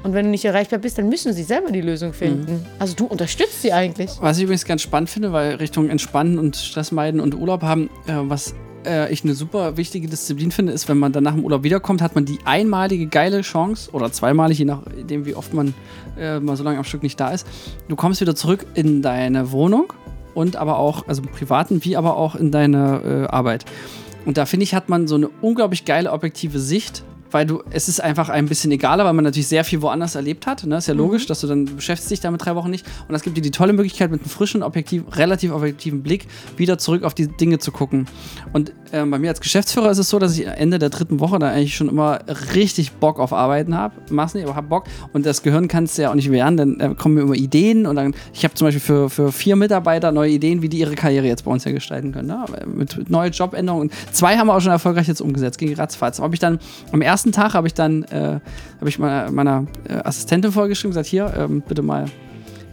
Und wenn du nicht erreichbar bist, dann müssen sie selber die Lösung finden. Also du unterstützt sie eigentlich. Was ich übrigens ganz spannend finde, weil Richtung Entspannen und Stress meiden und Urlaub haben, äh, was äh, ich eine super wichtige Disziplin finde, ist, wenn man dann nach dem Urlaub wiederkommt, hat man die einmalige geile Chance oder zweimalig, je nachdem, wie oft man äh, mal so lange am Stück nicht da ist. Du kommst wieder zurück in deine Wohnung und aber auch, also im privaten, wie aber auch in deine äh, Arbeit. Und da finde ich, hat man so eine unglaublich geile objektive Sicht, weil du, es ist einfach ein bisschen egaler, weil man natürlich sehr viel woanders erlebt hat. Ne? Ist ja logisch, dass du dann beschäftigst dich damit drei Wochen nicht. Und das gibt dir die tolle Möglichkeit, mit einem frischen, objektiv, relativ objektiven Blick wieder zurück auf die Dinge zu gucken. Und ähm, bei mir als Geschäftsführer ist es so, dass ich Ende der dritten Woche da eigentlich schon immer richtig Bock auf Arbeiten habe. Mach's nicht, aber hab Bock. Und das Gehirn kannst du ja auch nicht wehren, dann äh, kommen mir immer Ideen. Und dann, ich habe zum Beispiel für, für vier Mitarbeiter neue Ideen, wie die ihre Karriere jetzt bei uns ja gestalten können. Ne? Mit, mit neue Jobänderungen. Und zwei haben wir auch schon erfolgreich jetzt umgesetzt, ging ratzfatz. Habe ich dann am ersten Tag habe ich dann äh, habe ich meiner, meiner äh, Assistentin vorgeschrieben, gesagt, hier, ähm, bitte mal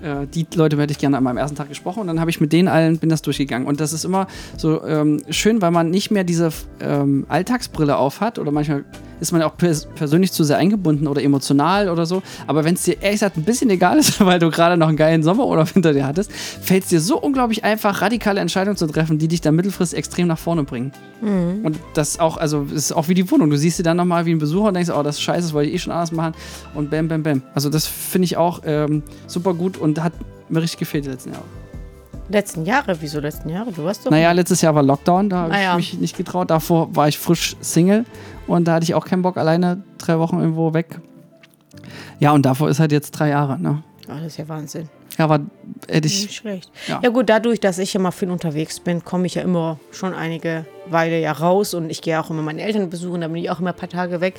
äh, die Leute hätte ich gerne an meinem ersten Tag gesprochen und dann habe ich mit denen allen, bin das durchgegangen. Und das ist immer so ähm, schön, weil man nicht mehr diese ähm, Alltagsbrille auf hat oder manchmal ist man auch pers persönlich zu sehr eingebunden oder emotional oder so. Aber wenn es dir ehrlich gesagt ein bisschen egal ist, weil du gerade noch einen geilen Sommerurlaub hinter dir hattest, fällt es dir so unglaublich einfach, radikale Entscheidungen zu treffen, die dich dann mittelfristig extrem nach vorne bringen. Und das auch, also ist auch wie die Wohnung. Du siehst sie dann nochmal wie ein Besucher und denkst, oh, das ist scheiße, das wollte ich eh schon anders machen. Und bam, bam, bam. Also das finde ich auch ähm, super gut und hat mir richtig gefehlt die letzten Jahre. Letzten Jahre, wieso letzten Jahre? Du warst doch. Naja, letztes Jahr war Lockdown, da habe Ah, ja. ich mich nicht getraut. Davor war ich frisch Single und da hatte ich auch keinen Bock, alleine drei Wochen irgendwo weg. Ja, und davor ist halt jetzt drei Jahre, ne? Ah, das ist ja Wahnsinn. Ja, aber hätte ich. Nicht schlecht. Ja. Ja. gut, dadurch, dass ich immer viel unterwegs bin, komme ich ja immer schon einige Weile ja raus und ich gehe auch immer meine Eltern besuchen, da bin ich auch immer ein paar Tage weg.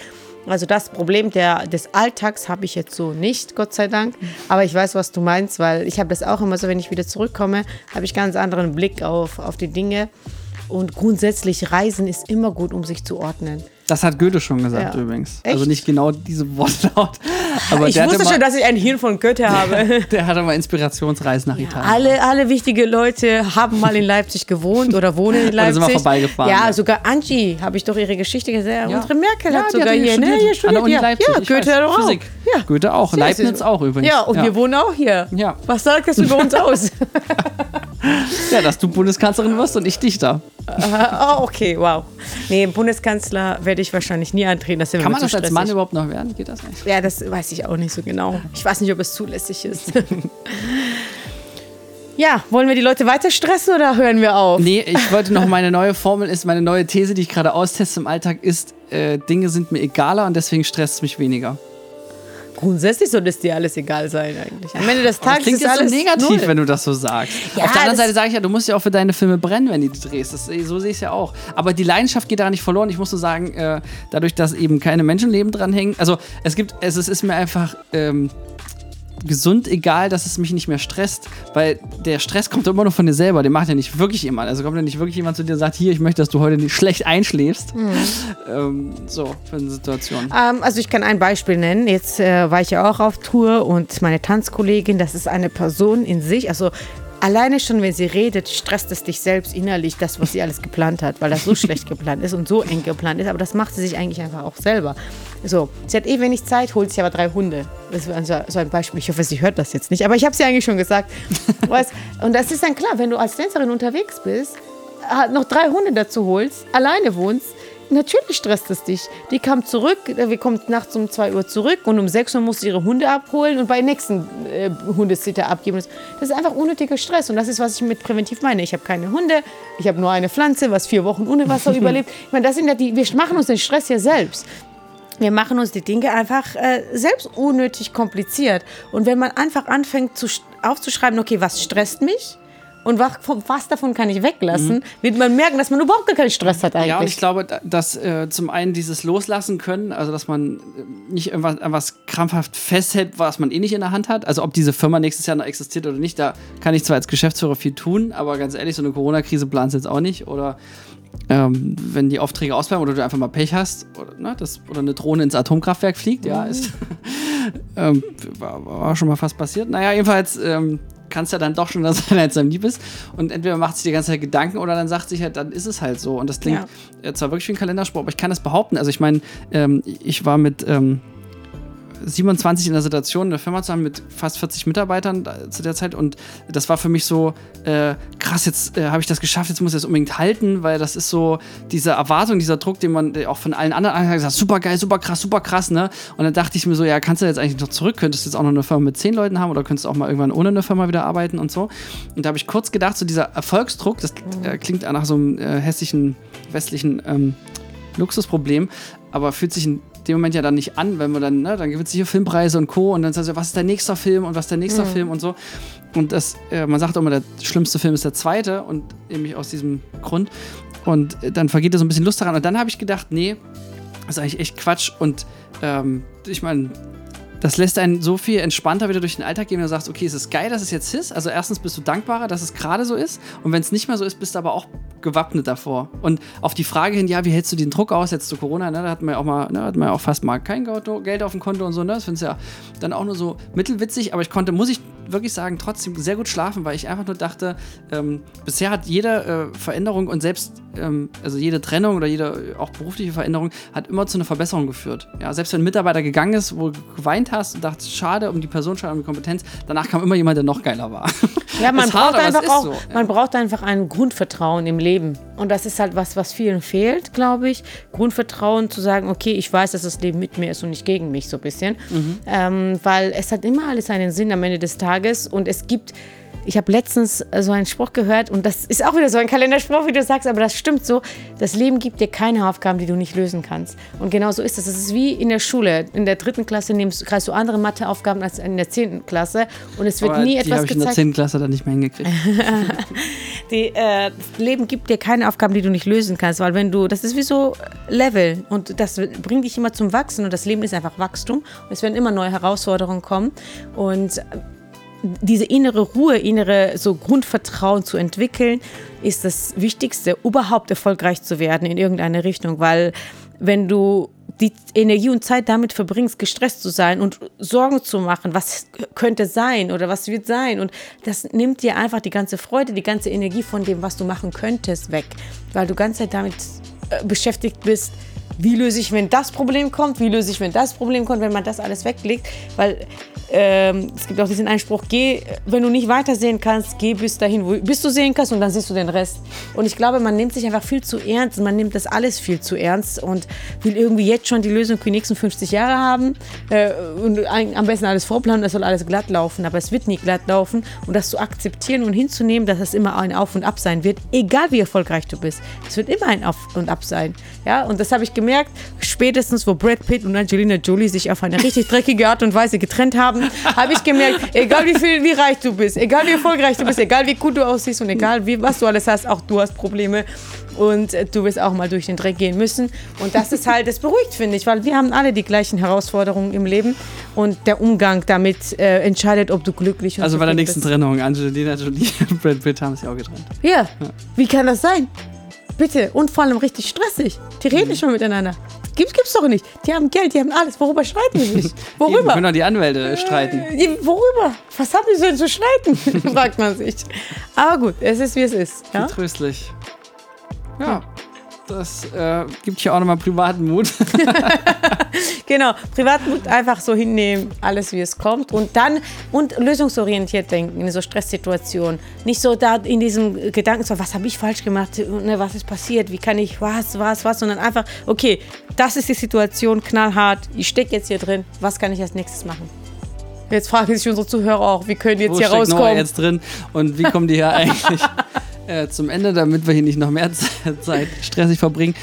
Also das Problem der, des Alltags habe ich jetzt so nicht, Gott sei Dank. Aber ich weiß, was du meinst, weil ich habe das auch immer so, wenn ich wieder zurückkomme, habe ich ganz anderen Blick auf, auf die Dinge. Und grundsätzlich Reisen ist immer gut, um sich zu ordnen. Das hat Goethe schon gesagt Ja. übrigens. Echt? Also nicht genau diese Wortlaut. Aber ich wusste mal, schon, dass ich ein Hirn von Goethe habe. der hatte mal Inspirationsreisen nach Italien. Alle, alle wichtige Leute haben mal in Leipzig gewohnt oder wohnen in Oder Leipzig. sind wir vorbeigefahren, Ja, ja. sogar Angie, habe ich doch ihre Geschichte gesehen. Ja. Unsere Merkel Ja, hat sogar hier hier, ne, studiert. hier An studiert. der ja, Leipzig, ja Goethe auch. Physik. Ja. Goethe auch, Ja, ist- auch übrigens. Ja, und ja. wir wohnen auch hier. Ja. Was sagt das über uns aus? ja, dass du Bundeskanzlerin wirst und ich Dichter. oh, okay, wow. Nee, Bundeskanzler werde ich wahrscheinlich nie antreten. Das Kann man das als. Mann überhaupt noch werden? Geht das nicht? Ja, das weiß ich auch nicht so genau. Ich weiß nicht, ob es zulässig ist. ja, wollen wir die Leute weiter stressen oder hören wir auf? Nee, ich wollte noch meine neue Formel ist, meine neue These, die ich gerade austeste im Alltag, ist, äh, Dinge sind mir egaler und deswegen stresst es mich weniger. Grundsätzlich sollte es dir alles egal sein eigentlich. Am Ende des Tages klingt ist jetzt so alles negativ, null. wenn du das so sagst. Ja, Auf der anderen Seite sage ich ja, du musst ja auch für deine Filme brennen, wenn du die drehst. Das, so sehe ich es ja auch. Aber die Leidenschaft geht da nicht verloren. Ich muss so sagen, äh, dadurch, dass eben keine Menschenleben dranhängen. Also es gibt, es, es ist mir einfach ähm, gesund egal, dass es mich nicht mehr stresst, weil der Stress kommt immer nur von dir selber. Den macht ja nicht wirklich jemand. Also kommt ja nicht wirklich jemand zu dir und sagt, hier, ich möchte, dass du heute nicht schlecht einschläfst. Ähm, so, für eine Situation. Ähm, also ich kann ein Beispiel nennen. Jetzt äh, war ich ja auch auf Tour und meine Tanzkollegin, das ist eine Person in sich. Also alleine schon, wenn sie redet, stresst es dich selbst innerlich, das, was sie alles geplant hat, weil das so schlecht geplant ist und so eng geplant ist. Aber das macht sie sich eigentlich einfach auch selber. So, sie hat eh wenig Zeit, holt sich aber drei Hunde. Das war so ein Beispiel. Ich hoffe, sie hört das jetzt nicht. Aber ich habe sie eigentlich schon gesagt. weißt, und das ist dann klar, wenn du als Tänzerin unterwegs bist, noch drei Hunde dazu holst, alleine wohnst, Natürlich stresst es dich. Die kam zurück, äh, wir kommen nachts um 2 Uhr zurück und um 6 Uhr muss sie ihre Hunde abholen und bei nächsten äh, Hundesitter abgeben. Das ist einfach unnötiger Stress und das ist, was ich mit präventiv meine. Ich habe keine Hunde, ich habe nur eine Pflanze, was vier Wochen ohne Wasser überlebt. Ich meine, das sind ja die, wir machen uns den Stress ja selbst. Wir machen uns die Dinge einfach äh, selbst unnötig kompliziert. Und wenn man einfach anfängt zu, aufzuschreiben, okay, was stresst mich? Und was davon kann ich weglassen, mhm. wird man merken, dass man überhaupt gar keinen Stress hat eigentlich. Ja, und ich glaube, dass äh, zum einen dieses Loslassen können, also dass man äh, nicht irgendwas, irgendwas krampfhaft festhält, was man eh nicht in der Hand hat. Also ob diese Firma nächstes Jahr noch existiert oder nicht, da kann ich zwar als Geschäftsführer viel tun, aber ganz ehrlich, so eine Corona-Krise planst jetzt auch nicht. Oder ähm, wenn die Aufträge ausbleiben oder du einfach mal Pech hast oder, ne, das, oder eine Drohne ins Atomkraftwerk fliegt, ja, mhm. ist ähm, war, war, schon mal fast passiert. Naja, jedenfalls ähm, kann es ja dann doch schon sein, als du lieb ist. Und entweder macht sich die ganze Zeit Gedanken oder dann sagt sich halt, dann ist es halt so. Und das klingt ja. zwar wirklich wie ein Kalenderspruch, aber ich kann das behaupten. Also ich meine, ähm, ich war mit ähm, 27 in der Situation, eine Firma zu haben mit fast 40 Mitarbeitern zu der Zeit. Und das war für mich so, äh, krass, jetzt äh, habe ich das geschafft, jetzt muss ich das unbedingt halten, weil das ist so diese Erwartung, dieser Druck, den man auch von allen anderen hat gesagt, super geil, super krass, super krass, ne? Und dann dachte ich mir so, ja, kannst du jetzt eigentlich noch zurück? Könntest du jetzt auch noch eine Firma mit 10 Leuten haben oder könntest du auch mal irgendwann ohne eine Firma wieder arbeiten und so? Und da habe ich kurz gedacht, so dieser Erfolgsdruck, das äh, klingt nach so einem äh, hässlichen westlichen ähm, Luxusproblem, aber fühlt sich in dem Moment ja dann nicht an, wenn man dann, ne, dann gibt es hier Filmpreise und Co. Und dann sagst du, was ist der nächste Film und was ist der nächste mhm. Film und so. Und das, äh, man sagt auch immer, der schlimmste Film ist der zweite und nämlich aus diesem Grund. Und äh, dann vergeht da so ein bisschen Lust daran. Und dann habe ich gedacht, nee, das ist eigentlich echt Quatsch. Und ähm, ich meine, das lässt einen so viel entspannter wieder durch den Alltag gehen, wenn du sagst, okay, es ist geil, dass es jetzt ist. Also erstens bist du dankbarer, dass es gerade so ist. Und wenn es nicht mehr so ist, bist du aber auch gewappnet davor. Und auf die Frage hin, ja, wie hältst du den Druck aus jetzt zu Corona? Ne, da hat man ja auch mal, ne, hat man ja auch fast mal kein Geld auf dem Konto und so. Ne? Das finde ich ja dann auch nur so mittelwitzig. Aber ich konnte, muss ich wirklich sagen, trotzdem sehr gut schlafen, weil ich einfach nur dachte, ähm, bisher hat jede äh, Veränderung und selbst, ähm, also jede Trennung oder jede auch berufliche Veränderung hat immer zu einer Verbesserung geführt. Ja, selbst wenn ein Mitarbeiter gegangen ist, wo du geweint hast und dachtest, schade um die Person, schade um die Kompetenz, danach kam immer jemand, der noch geiler war. Ja, man braucht hart, einfach auch, so, ja. man braucht einfach ein Grundvertrauen im Leben. Und das ist halt was, was vielen fehlt, glaube ich. Grundvertrauen zu sagen, okay, ich weiß, dass das Leben mit mir ist und nicht gegen mich, so ein bisschen. Mhm. Ähm, weil es hat immer alles einen Sinn am Ende des Tages und es gibt ich habe letztens äh, so einen Spruch gehört und das ist auch wieder so ein Kalenderspruch, wie du sagst, aber das stimmt so. Das Leben gibt dir keine Aufgaben, die du nicht lösen kannst. Und genau so ist es. Das ist wie in der Schule. In der dritten Klasse nimmst, kriegst du andere Matheaufgaben als in der zehnten Klasse und es wird aber nie etwas gezeigt. Die habe ich in der zehnten Klasse dann nicht mehr hingekriegt. die, äh, das Leben gibt dir keine Aufgaben, die du nicht lösen kannst, weil wenn du, das ist wie so Level und das bringt dich immer zum Wachsen und das Leben ist einfach Wachstum und es werden immer neue Herausforderungen kommen und diese innere Ruhe, innere so Grundvertrauen zu entwickeln, ist das Wichtigste, überhaupt erfolgreich zu werden in irgendeine Richtung, weil wenn du die Energie und Zeit damit verbringst, gestresst zu sein und Sorgen zu machen, was könnte sein oder was wird sein. Und das nimmt dir einfach die ganze Freude, die ganze Energie von dem, was du machen könntest, weg, weil du ganze Zeit damit äh, beschäftigt bist, wie löse ich, wenn das Problem kommt, wie löse ich, wenn das Problem kommt, wenn man das alles weglegt, weil ähm, es gibt auch diesen Einspruch, geh, wenn du nicht weitersehen kannst, geh bis dahin, wo, bis du sehen kannst und dann siehst du den Rest. Und ich glaube, man nimmt sich einfach viel zu ernst, man nimmt das alles viel zu ernst und will irgendwie jetzt schon die Lösung für die nächsten 50 Jahre haben äh, und am besten alles vorplanen, das soll alles glatt laufen, aber es wird nie glatt laufen und das zu akzeptieren und hinzunehmen, dass es immer ein Auf und Ab sein wird, egal wie erfolgreich du bist. Es wird immer ein Auf und Ab sein. Ja, und das habe ich gemerkt, spätestens wo Brad Pitt und Angelina Jolie sich auf eine richtig dreckige Art und Weise getrennt haben, habe ich gemerkt, egal wie viel, wie reich du bist, egal wie erfolgreich du bist, egal wie gut du aussiehst und egal wie, was du alles hast, auch du hast Probleme und äh, du wirst auch mal durch den Dreck gehen müssen. Und das ist halt, das beruhigt, finde ich, weil wir haben alle die gleichen Herausforderungen im Leben und der Umgang damit äh, entscheidet, ob du glücklich und Also bei der nächsten bist. Trennung, Angelina Jolie und Brad Pitt haben sich auch getrennt. Ja. wie kann das sein? Bitte, und vor allem richtig stressig. Die reden mhm. schon miteinander. Gibt, gibt's doch nicht. Die haben Geld, die haben alles. Worüber streiten sie sich? Worüber? können doch die Anwälte streiten. Äh, worüber? Was haben die denn zu streiten? fragt man sich. Aber gut, es ist wie es ist. Ja? Tröstlich. Ja. Das äh, gibt hier auch nochmal privaten Mut. Genau, Privatmut einfach so hinnehmen, alles wie es kommt und dann und lösungsorientiert denken in so Stresssituationen. Nicht so da in diesem Gedanken, so, was habe ich falsch gemacht, ne, was ist passiert, wie kann ich, was, was, was, sondern einfach, okay, das ist die Situation, knallhart, ich stecke jetzt hier drin, was kann ich als nächstes machen? Jetzt fragen sich unsere Zuhörer auch, wie können die jetzt Wo hier steckt Noah rauskommen? jetzt drin und wie kommen die hier eigentlich äh, zum Ende, damit wir hier nicht noch mehr Zeit stressig verbringen?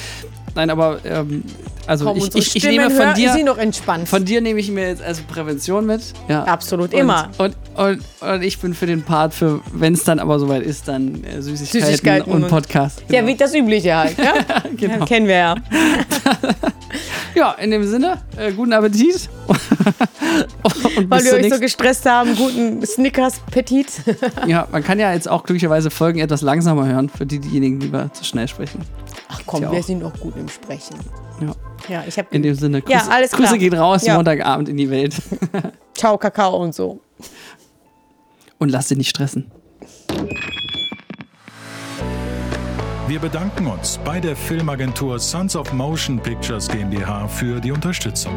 Nein, aber ähm, also Komm, ich, ich, ich nehme von dir, sind noch entspannt. von dir nehme ich mir jetzt als Prävention mit. Ja. Absolut, und, immer. Und, und, und ich bin für den Part für, wenn es dann aber soweit ist, dann äh, Süßigkeiten, Süßigkeiten und Podcast. Ja, Genau. wie das Übliche halt. Ja? Genau. Ja, kennen wir ja. Ja, in dem Sinne, äh, guten Appetit. Weil wir euch so gestresst haben, guten Snickers-Petit. Ja, man kann ja jetzt auch glücklicherweise Folgen etwas langsamer hören, für die, diejenigen, die wir zu schnell sprechen. Ach komm, Ja wir auch. sind doch gut im Sprechen. Ja. Ja, ich habe In dem Sinne, Grüße, Ja, alles klar. Grüße gehen raus, Ja. Montagabend in die Welt. Ciao, Kakao und so. Und lass dich nicht stressen. Wir bedanken uns bei der Filmagentur Sons of Motion Pictures GmbH für die Unterstützung.